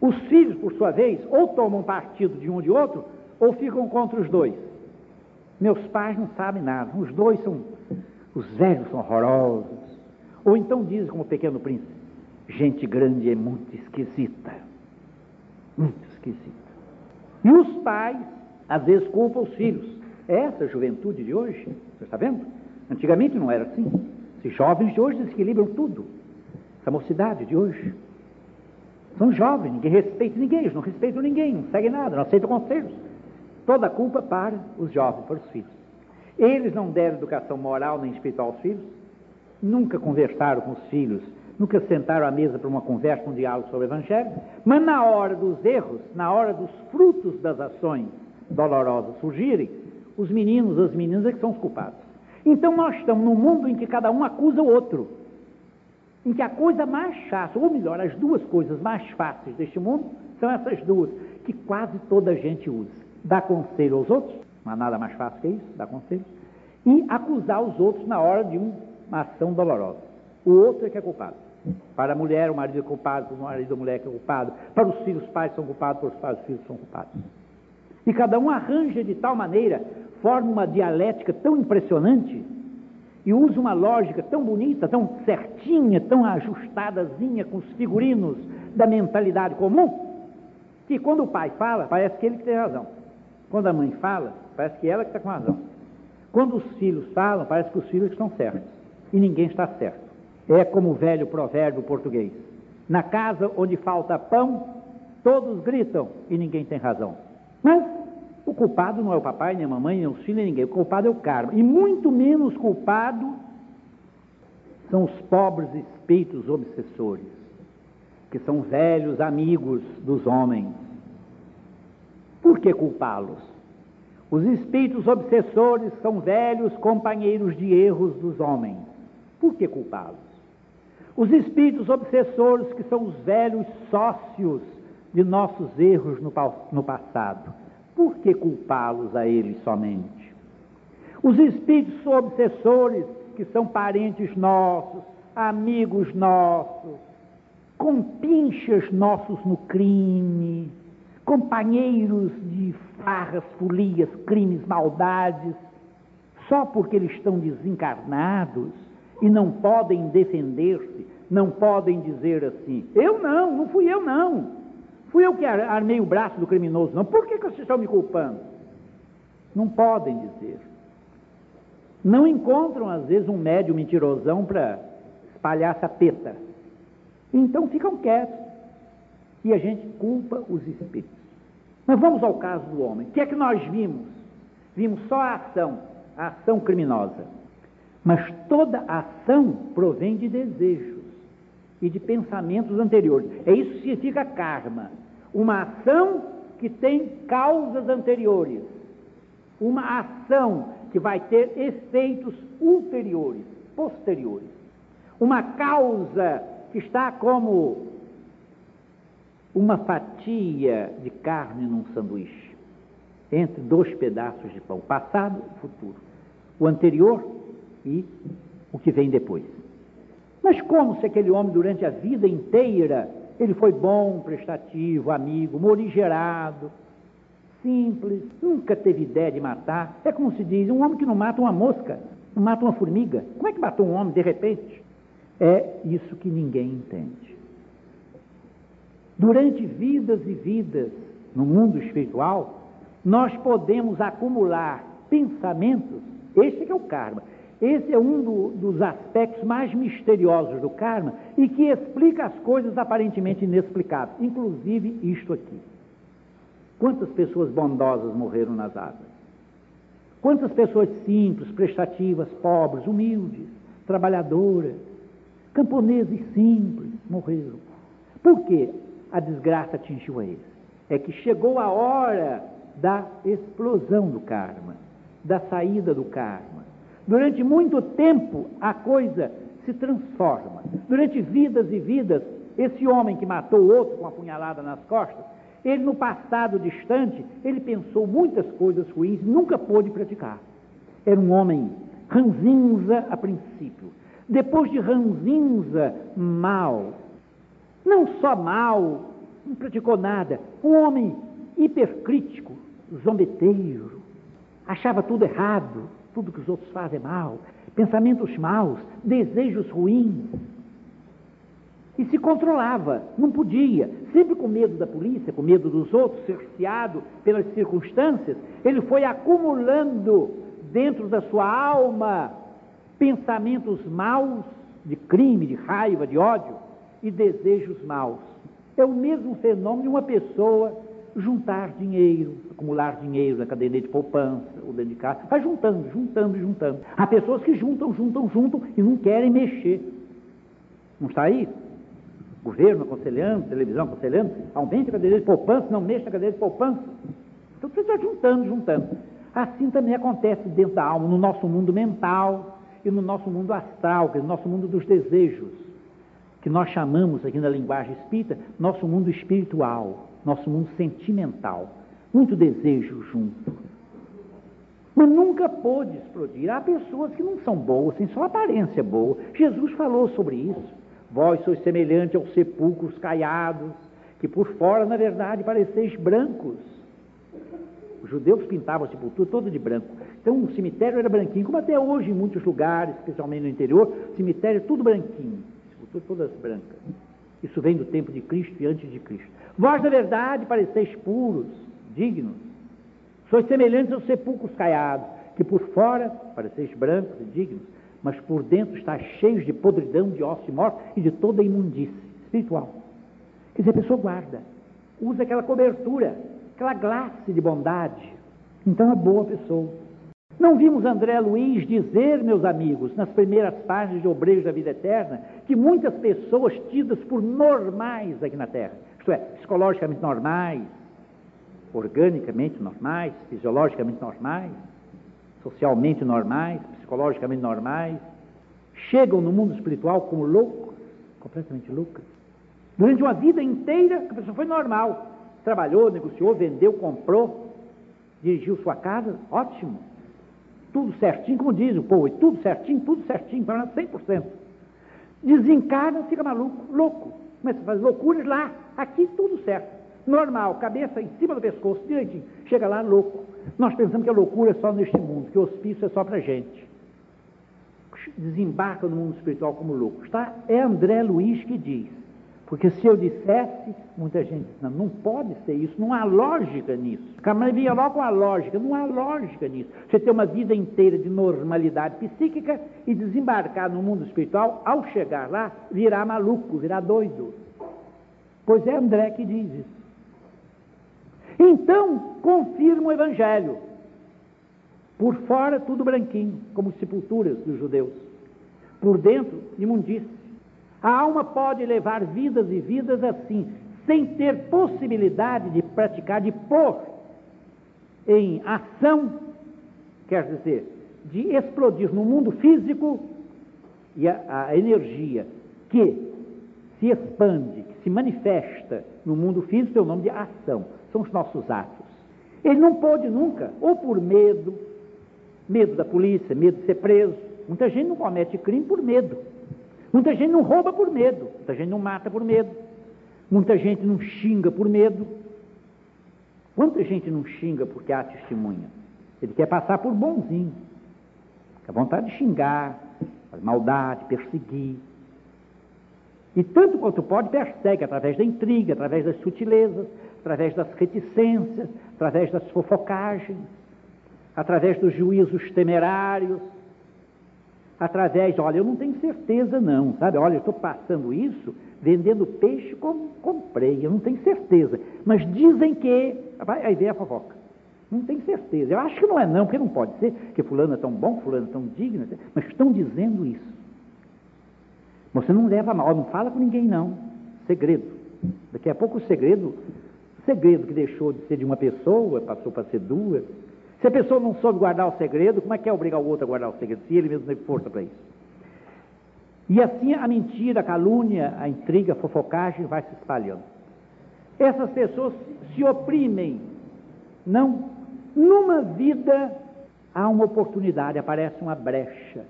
A: Os filhos, por sua vez, ou tomam partido de um ou de outro, ou ficam contra os dois. Meus pais não sabem nada. Os dois são. Os velhos são horrorosos. Ou então dizem, como o pequeno príncipe: gente grande é muito esquisita. Muito esquisita. E os pais, às vezes, culpam os filhos. Essa juventude de hoje, você está vendo? Antigamente não era assim. Esses jovens de hoje desequilibram tudo. Essa mocidade de hoje. São jovens, ninguém respeita ninguém, eles não respeitam ninguém, não seguem nada, não aceitam conselhos. Toda a culpa para os jovens, para os filhos. Eles não deram educação moral nem espiritual aos filhos, nunca conversaram com os filhos, nunca sentaram à mesa para uma conversa, um diálogo sobre o Evangelho, mas na hora dos erros, na hora dos frutos das ações dolorosas surgirem, os meninos, as meninas é que são os culpados. Então nós estamos num mundo em que cada um acusa o outro. Em que a coisa mais fácil, ou melhor, as duas coisas mais fáceis deste mundo são essas duas, que quase toda a gente usa. Dar conselho aos outros, não há nada mais fácil que isso, dar conselho, e acusar os outros na hora de uma ação dolorosa. O outro é que é culpado. Para a mulher, o marido é culpado, para o marido, a mulher é culpado. Para os filhos, os pais são culpados, para os pais, os filhos são culpados. E cada um arranja de tal maneira forma uma dialética tão impressionante e usa uma lógica tão bonita, tão certinha, tão ajustadazinha com os figurinos da mentalidade comum, que quando o pai fala, parece que ele tem razão. Quando a mãe fala, parece que ela que está com razão. Quando os filhos falam, parece que os filhos estão certos. E ninguém está certo. É como o velho provérbio português. Na casa onde falta pão, todos gritam e ninguém tem razão. Mas o culpado não é o papai, nem a mamãe, nem os filhos, nem ninguém. O culpado é o karma. E muito menos culpado são os pobres espíritos obsessores, que são velhos amigos dos homens. Por que culpá-los? Os espíritos obsessores são velhos companheiros de erros dos homens. Por que culpá-los? Os espíritos obsessores, que são os velhos sócios de nossos erros no, no passado por que culpá-los a eles somente? Os espíritos obsessores, que são parentes nossos, amigos nossos, compinchas nossos no crime, companheiros de farras, folias, crimes, maldades, só porque eles estão desencarnados e não podem defender-se, não podem dizer assim: eu não, não fui eu não. Fui eu que armei o braço do criminoso, não. Por que, que vocês estão me culpando? Não podem dizer. Não encontram, às vezes, um médium mentirosão para espalhar essa peta. Então ficam quietos. E a gente culpa os espíritos. Mas vamos ao caso do homem. O que é que nós vimos? Vimos só a ação, a ação criminosa. Mas toda ação provém de desejos e de pensamentos anteriores. É isso que significa karma uma ação que tem causas anteriores, uma ação que vai ter efeitos ulteriores, posteriores, uma causa que está como uma fatia de carne num sanduíche, entre dois pedaços de pão, passado e futuro, o anterior e o que vem depois. Mas como se aquele homem durante a vida inteira ele foi bom, prestativo, amigo, morigerado, simples, nunca teve ideia de matar. É como se diz, um homem que não mata uma mosca, não mata uma formiga. Como é que matou um homem de repente? É isso que ninguém entende. Durante vidas e vidas no mundo espiritual, nós podemos acumular pensamentos, esse é o karma, esse é um do, dos aspectos mais misteriosos do karma e que explica as coisas aparentemente inexplicáveis, inclusive isto aqui. Quantas pessoas bondosas morreram nas águas? Quantas pessoas simples, prestativas, pobres, humildes, trabalhadoras, camponeses simples, morreram. Por que a desgraça atingiu a eles? É que chegou a hora da explosão do karma, da saída do karma. Durante muito tempo a coisa se transforma. Durante vidas e vidas, esse homem que matou o outro com a punhalada nas costas, ele no passado distante, ele pensou muitas coisas ruins, nunca pôde praticar. Era um homem ranzinza a princípio. Depois de ranzinza, mal. Não só mal, não praticou nada. Um homem hipercrítico, zombeteiro, achava tudo errado, tudo que os outros fazem é mal, pensamentos maus, desejos ruins. E se controlava, não podia, sempre com medo da polícia, com medo dos outros, cerceado pelas circunstâncias, ele foi acumulando dentro da sua alma pensamentos maus de crime, de raiva, de ódio e desejos maus. É o mesmo fenômeno de uma pessoa juntar dinheiro, acumular dinheiro na caderneta de poupança ou dentro de casa, vai juntando, juntando, juntando. Há pessoas que juntam, juntam, juntam e não querem mexer. Não está aí? Governo aconselhando, televisão aconselhando, aumente a caderneta de poupança, não mexa na caderneta de poupança. Então você está juntando, juntando. Assim também acontece dentro da alma, no nosso mundo mental e no nosso mundo astral, que é o nosso mundo dos desejos, que nós chamamos aqui na linguagem espírita, nosso mundo espiritual nosso mundo sentimental, muito desejo junto. Mas nunca pôde explodir. Há pessoas que não são boas, têm só aparência boa. Jesus falou sobre isso. Vós sois semelhante aos sepulcros caiados, que por fora, na verdade, pareceis brancos. Os judeus pintavam a sepultura toda de branco. Então o cemitério era branquinho, como até hoje em muitos lugares, especialmente no interior, cemitério é tudo branquinho, todas brancas. Isso vem do tempo de Cristo e antes de Cristo. Vós, na verdade, pareceis puros, dignos. Sois semelhantes aos sepulcros caiados, que por fora pareceis brancos e dignos, mas por dentro está cheios de podridão, de ossos morte e de toda imundície espiritual. Quer dizer, a pessoa guarda, usa aquela cobertura, aquela glace de bondade. Então é boa pessoa. Não vimos André Luiz dizer, meus amigos, nas primeiras páginas de Obreiros da Vida Eterna, que muitas pessoas tidas por normais aqui na Terra, isto é, psicologicamente normais, organicamente normais, fisiologicamente normais, socialmente normais, psicologicamente normais, chegam no mundo espiritual como loucos, completamente loucas. Durante uma vida inteira, a pessoa foi normal. Trabalhou, negociou, vendeu, comprou, dirigiu sua casa, ótimo. Tudo certinho, como diz o povo, tudo certinho, tudo certinho, para 100%. Desencarna, fica maluco, louco. Começa a fazer loucuras lá, aqui tudo certo. Normal, cabeça em cima do pescoço, direitinho. Chega lá louco. Nós pensamos que a loucura é só neste mundo, que o hospício é só para gente. Desembarca no mundo espiritual como louco. Está? É André Luiz que diz. Porque se eu dissesse, muita gente diz, não, não pode ser isso, não há lógica nisso. Camarão vinha logo a lógica, não há lógica nisso. Você ter uma vida inteira de normalidade psíquica e desembarcar no mundo espiritual, ao chegar lá, virar maluco, virar doido. Pois é André que diz isso. Então, confirma o Evangelho. Por fora, tudo branquinho, como sepulturas dos judeus. Por dentro, imundície. A alma pode levar vidas e vidas assim, sem ter possibilidade de praticar, de pôr em ação, quer dizer, de explodir no mundo físico e a, a energia que se expande, que se manifesta no mundo físico, tem o nome de ação, são os nossos atos. Ele não pôde nunca, ou por medo, medo da polícia, medo de ser preso. Muita gente não comete crime por medo. Muita gente não rouba por medo, muita gente não mata por medo, muita gente não xinga por medo. Quanta gente não xinga porque há testemunha? Ele quer passar por bonzinho. Fica vontade de xingar, fazer maldade, perseguir. E tanto quanto pode, persegue através da intriga, através das sutilezas, através das reticências, através das fofocagens, através dos juízos temerários, através, olha, eu não tenho certeza não, sabe? Olha, eu estou passando isso, vendendo peixe como comprei, eu não tenho certeza. Mas dizem que, aí vem a fofoca. Não tenho certeza. Eu acho que não é não, porque não pode ser, que fulano é tão bom, fulano é tão digno, mas estão dizendo isso. Você não leva mal, não fala com ninguém não. Segredo. Daqui a pouco o segredo, segredo que deixou de ser de uma pessoa, passou para ser duas. Se a pessoa não soube guardar o segredo, como é que é obrigar o outro a guardar o segredo? Se ele mesmo teve força para isso. E assim a mentira, a calúnia, a intriga, a fofocagem vai se espalhando. Essas pessoas se oprimem. Não. Numa vida há uma oportunidade, aparece uma brecha.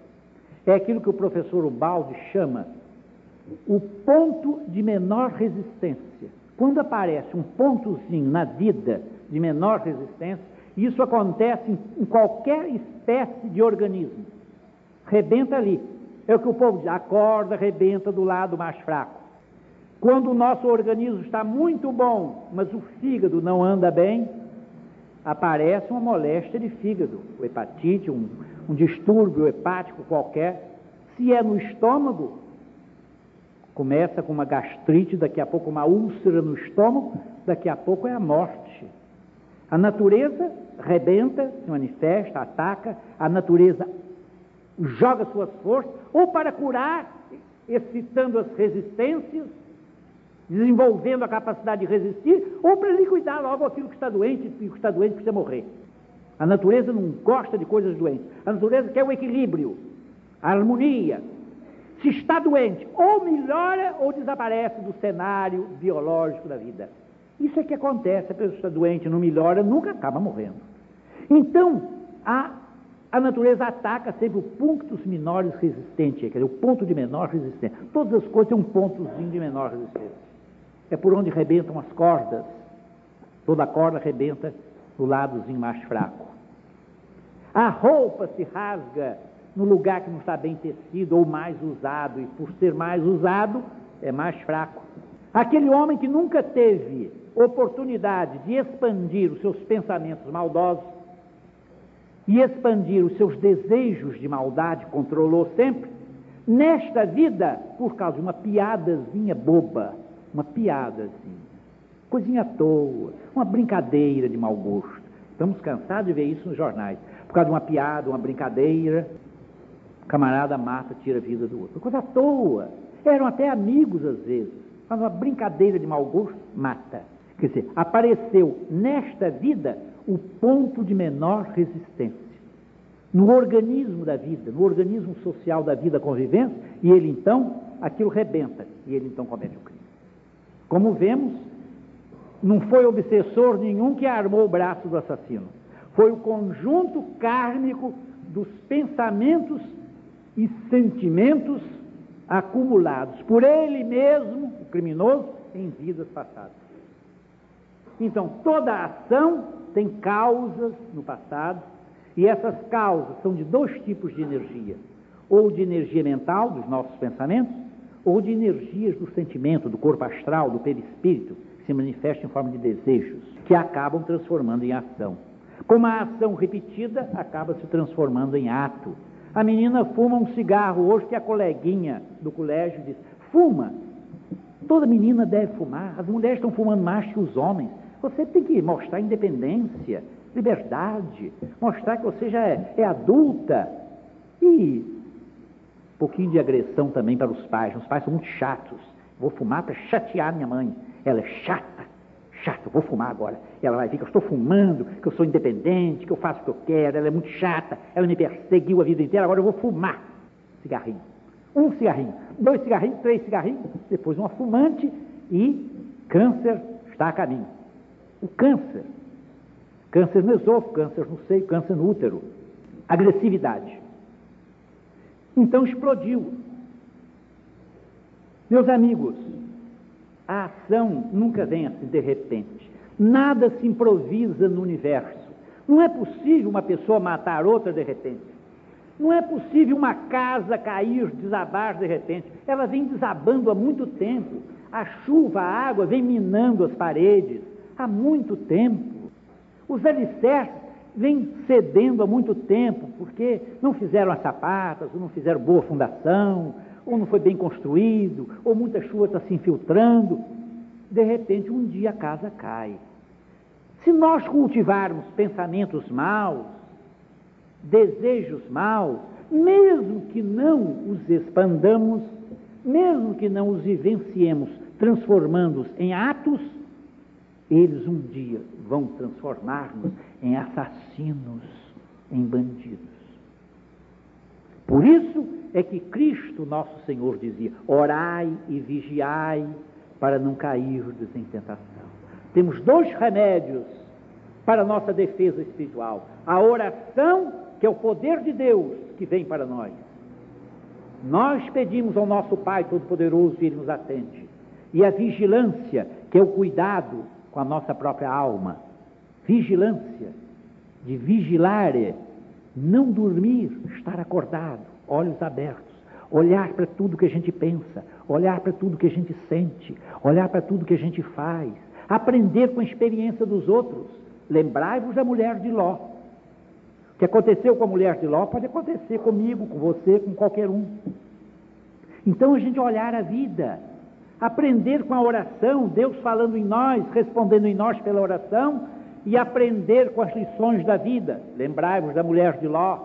A: É aquilo que o professor Ubaldi chama o ponto de menor resistência. Quando aparece um pontozinho na vida de menor resistência, isso acontece em, qualquer espécie de organismo. Rebenta ali. É o que o povo diz, acorda, rebenta do lado mais fraco. Quando o nosso organismo está muito bom, mas o fígado não anda bem, aparece uma moléstia de fígado, hepatite, um, um distúrbio hepático qualquer. Se é no estômago, começa com uma gastrite, daqui a pouco uma úlcera no estômago, daqui a pouco é a morte. A natureza rebenta, se manifesta, ataca, a natureza joga suas forças, ou para curar, excitando as resistências, desenvolvendo a capacidade de resistir, ou para liquidar logo aquilo que está doente, e o que está doente precisa morrer. A natureza não gosta de coisas doentes. A natureza quer o equilíbrio, a harmonia. Se está doente, ou melhora ou desaparece do cenário biológico da vida. Isso é que acontece. A pessoa está doente, não melhora, nunca acaba morrendo. Então, a, a natureza ataca sempre o pontos menores resistente, quer dizer, o ponto de menor resistência. Todas as coisas têm um pontozinho de menor resistência. É por onde rebentam as cordas. Toda corda rebenta no ladozinho mais fraco. A roupa se rasga no lugar que não está bem tecido ou mais usado, e por ser mais usado, é mais fraco. Aquele homem que nunca teve oportunidade de expandir os seus pensamentos maldosos e expandir os seus desejos de maldade, controlou sempre, nesta vida, por causa de uma piadazinha boba, uma piadazinha, coisinha à toa, uma brincadeira de mau gosto. Estamos cansados de ver isso nos jornais. Por causa de uma piada, uma brincadeira, o camarada mata, tira a vida do outro. Coisa à toa. Eram até amigos às vezes. Faz uma brincadeira de mau gosto, mata. Quer dizer, apareceu nesta vida o ponto de menor resistência. No organismo da vida, no organismo social da vida, convivência, e ele então, aquilo rebenta, e ele então comete o crime. Como vemos, não foi obsessor nenhum que armou o braço do assassino. Foi o conjunto kármico dos pensamentos e sentimentos acumulados por ele mesmo, o criminoso, em vidas passadas. Então, toda ação tem causas no passado, e essas causas são de dois tipos de energia: ou de energia mental, dos nossos pensamentos, ou de energias do sentimento, do corpo astral, do perispírito, que se manifestam em forma de desejos, que acabam transformando em ação. Como a ação repetida acaba se transformando em ato. A menina fuma um cigarro hoje que a coleguinha do colégio diz: fuma. Toda menina deve fumar. As mulheres estão fumando mais que os homens. Você tem que mostrar independência, liberdade, mostrar que você já é, é adulta. E um pouquinho de agressão também para os pais. Os pais são muito chatos. Vou fumar para chatear minha mãe. Ela é chata, chata, vou fumar agora. Ela vai ver que eu estou fumando, que eu sou independente, que eu faço o que eu quero. Ela é muito chata, ela me perseguiu a vida inteira, agora eu vou fumar. Cigarrinho. Um cigarrinho, dois cigarrinhos, três cigarrinhos, depois uma fumante e câncer está a caminho. O câncer. Câncer no esôfago, câncer no seio, câncer no útero. Agressividade. Então explodiu. Meus amigos, a ação nunca vem assim de repente. Nada se improvisa no universo. Não é possível uma pessoa matar outra de repente. Não é possível uma casa cair, desabar de repente. Ela vem desabando há muito tempo. A chuva, a água vem minando as paredes há muito tempo. Os alicerces vem cedendo há muito tempo, porque não fizeram as sapatas, ou não fizeram boa fundação, ou não foi bem construído, ou muita chuva está se infiltrando. De repente, um dia a casa cai. Se nós cultivarmos pensamentos maus, desejos maus, mesmo que não os expandamos, mesmo que não os vivenciemos transformando-os em atos, eles um dia vão transformar-nos em assassinos, em bandidos. Por isso é que Cristo, nosso Senhor, dizia: orai e vigiai para não cairdes em tentação. Temos dois remédios para a nossa defesa espiritual: a oração, que é o poder de Deus que vem para nós. Nós pedimos ao nosso Pai Todo-Poderoso e Ele nos atende. E a vigilância, que é o cuidado com a nossa própria alma. Vigilância, de vigilar, é não dormir, estar acordado, olhos abertos, olhar para tudo que a gente pensa, olhar para tudo que a gente sente, olhar para tudo que a gente faz, aprender com a experiência dos outros. Lembrai-vos da mulher de Ló. O que aconteceu com a mulher de Ló pode acontecer comigo, com você, com qualquer um. Então a gente olhar a vida, aprender com a oração, Deus falando em nós, respondendo em nós pela oração, e aprender com as lições da vida. Lembrai-vos da mulher de Ló.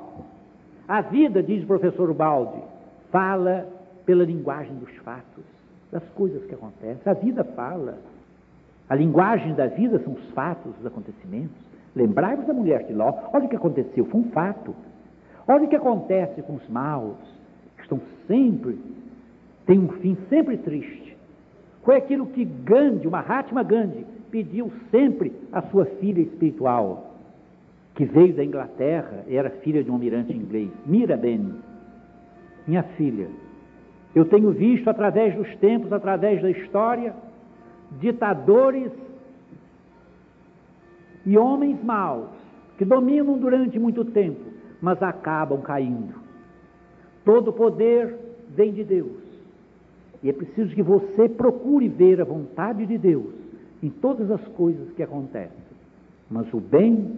A: A vida, diz o professor Baldi, fala pela linguagem dos fatos, das coisas que acontecem. A vida fala. A linguagem da vida são os fatos, os acontecimentos. Lembrai-vos da mulher de Ló. Olha o que aconteceu, foi um fato. Olha o que acontece com os maus. Estão sempre, tem um fim sempre triste. Foi aquilo que Gandhi, uma Mahatma Gandhi, pediu sempre à sua filha espiritual, que veio da Inglaterra, era filha de um almirante inglês, Mirabene. Minha filha, eu tenho visto através dos tempos, através da história, ditadores e homens maus que dominam durante muito tempo, mas acabam caindo. Todo poder vem de Deus. E é preciso que você procure ver a vontade de Deus em todas as coisas que acontecem. Mas o bem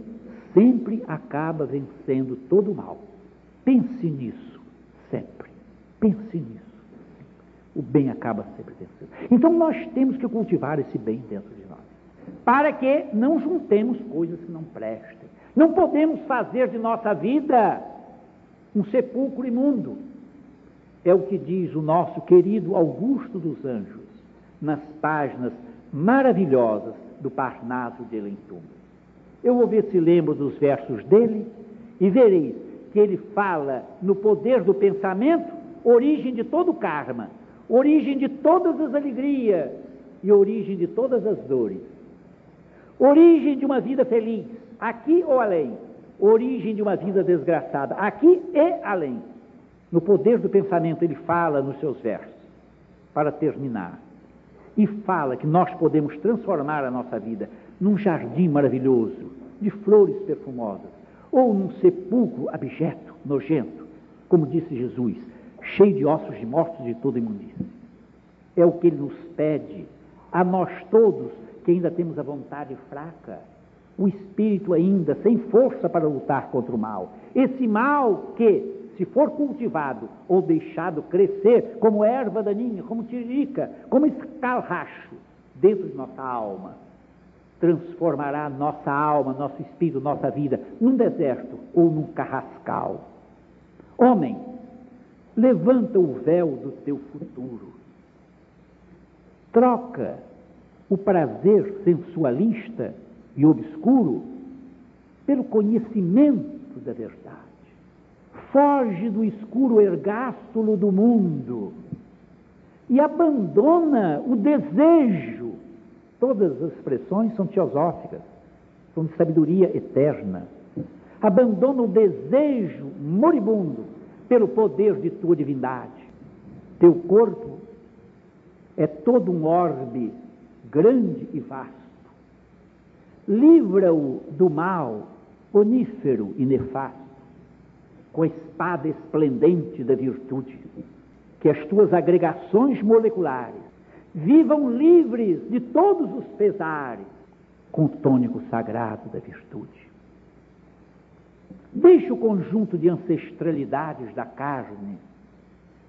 A: sempre acaba vencendo todo o mal. Pense nisso, sempre. Pense nisso. O bem acaba sempre vencendo. Então nós temos que cultivar esse bem dentro de nós. Para que não juntemos coisas que não prestem. Não podemos fazer de nossa vida um sepulcro imundo. É o que diz o nosso querido Augusto dos Anjos nas páginas maravilhosas do Parnaso de Lentum. Eu vou ver se lembro dos versos dele e vereis que ele fala no poder do pensamento, origem de todo o karma, origem de todas as alegrias e origem de todas as dores. Origem de uma vida feliz, aqui ou além. Origem de uma vida desgraçada, aqui e além. No poder do pensamento, ele fala nos seus versos. Para terminar, e fala que nós podemos transformar a nossa vida num jardim maravilhoso, de flores perfumosas, ou num sepulcro abjeto, nojento, como disse Jesus, cheio de ossos de mortos de toda imundícia. É o que ele nos pede, a nós todos que ainda temos a vontade fraca, o espírito ainda sem força para lutar contra o mal. Esse mal que se for cultivado ou deixado crescer como erva daninha, como tiririca, como escalracho dentro de nossa alma, transformará nossa alma, nosso espírito, nossa vida num deserto ou num carrascal. Homem, levanta o véu do teu futuro. Troca o prazer sensualista e obscuro pelo conhecimento da verdade foge do escuro ergástulo do mundo e abandona o desejo. Todas as expressões são teosóficas, são de sabedoria eterna. Abandona o desejo moribundo pelo poder de tua divindade. Teu corpo é todo um orbe grande e vasto. Livra-o do mal onífero e nefasto com a espada esplendente da virtude, que as tuas agregações moleculares vivam livres de todos os pesares, com o tônico sagrado da virtude. Deixa o conjunto de ancestralidades da carne,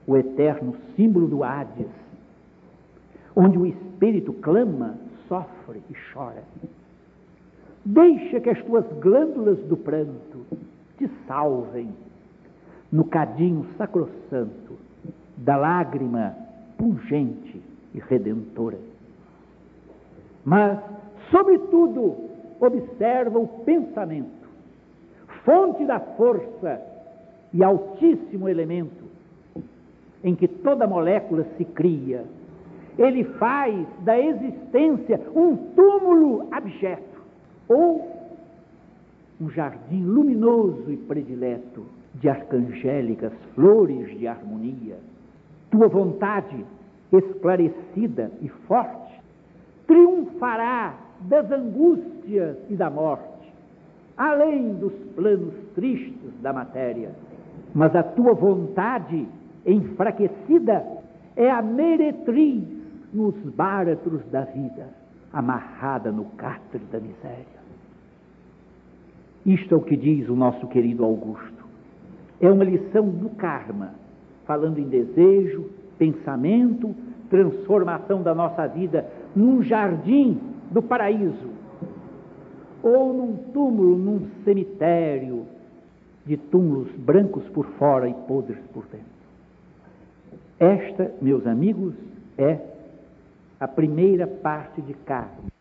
A: o eterno símbolo do Hades, onde o espírito clama, sofre e chora. Deixa que as tuas glândulas do pranto te salvem no cadinho sacrossanto da lágrima pungente e redentora. Mas, sobretudo, observa o pensamento, fonte da força e altíssimo elemento em que toda molécula se cria. Ele faz da existência um túmulo abjeto ou um jardim luminoso e predileto de arcangélicas flores de harmonia. Tua vontade, esclarecida e forte, triunfará das angústias e da morte, além dos planos tristes da matéria. Mas a tua vontade enfraquecida é a meretriz nos báratros da vida, amarrada no catre da miséria. Isto é o que diz o nosso querido Augusto. É uma lição do karma, falando em desejo, pensamento, transformação da nossa vida num jardim do paraíso, ou num túmulo, num cemitério de túmulos brancos por fora e podres por dentro. Esta, meus amigos, é a primeira parte de carne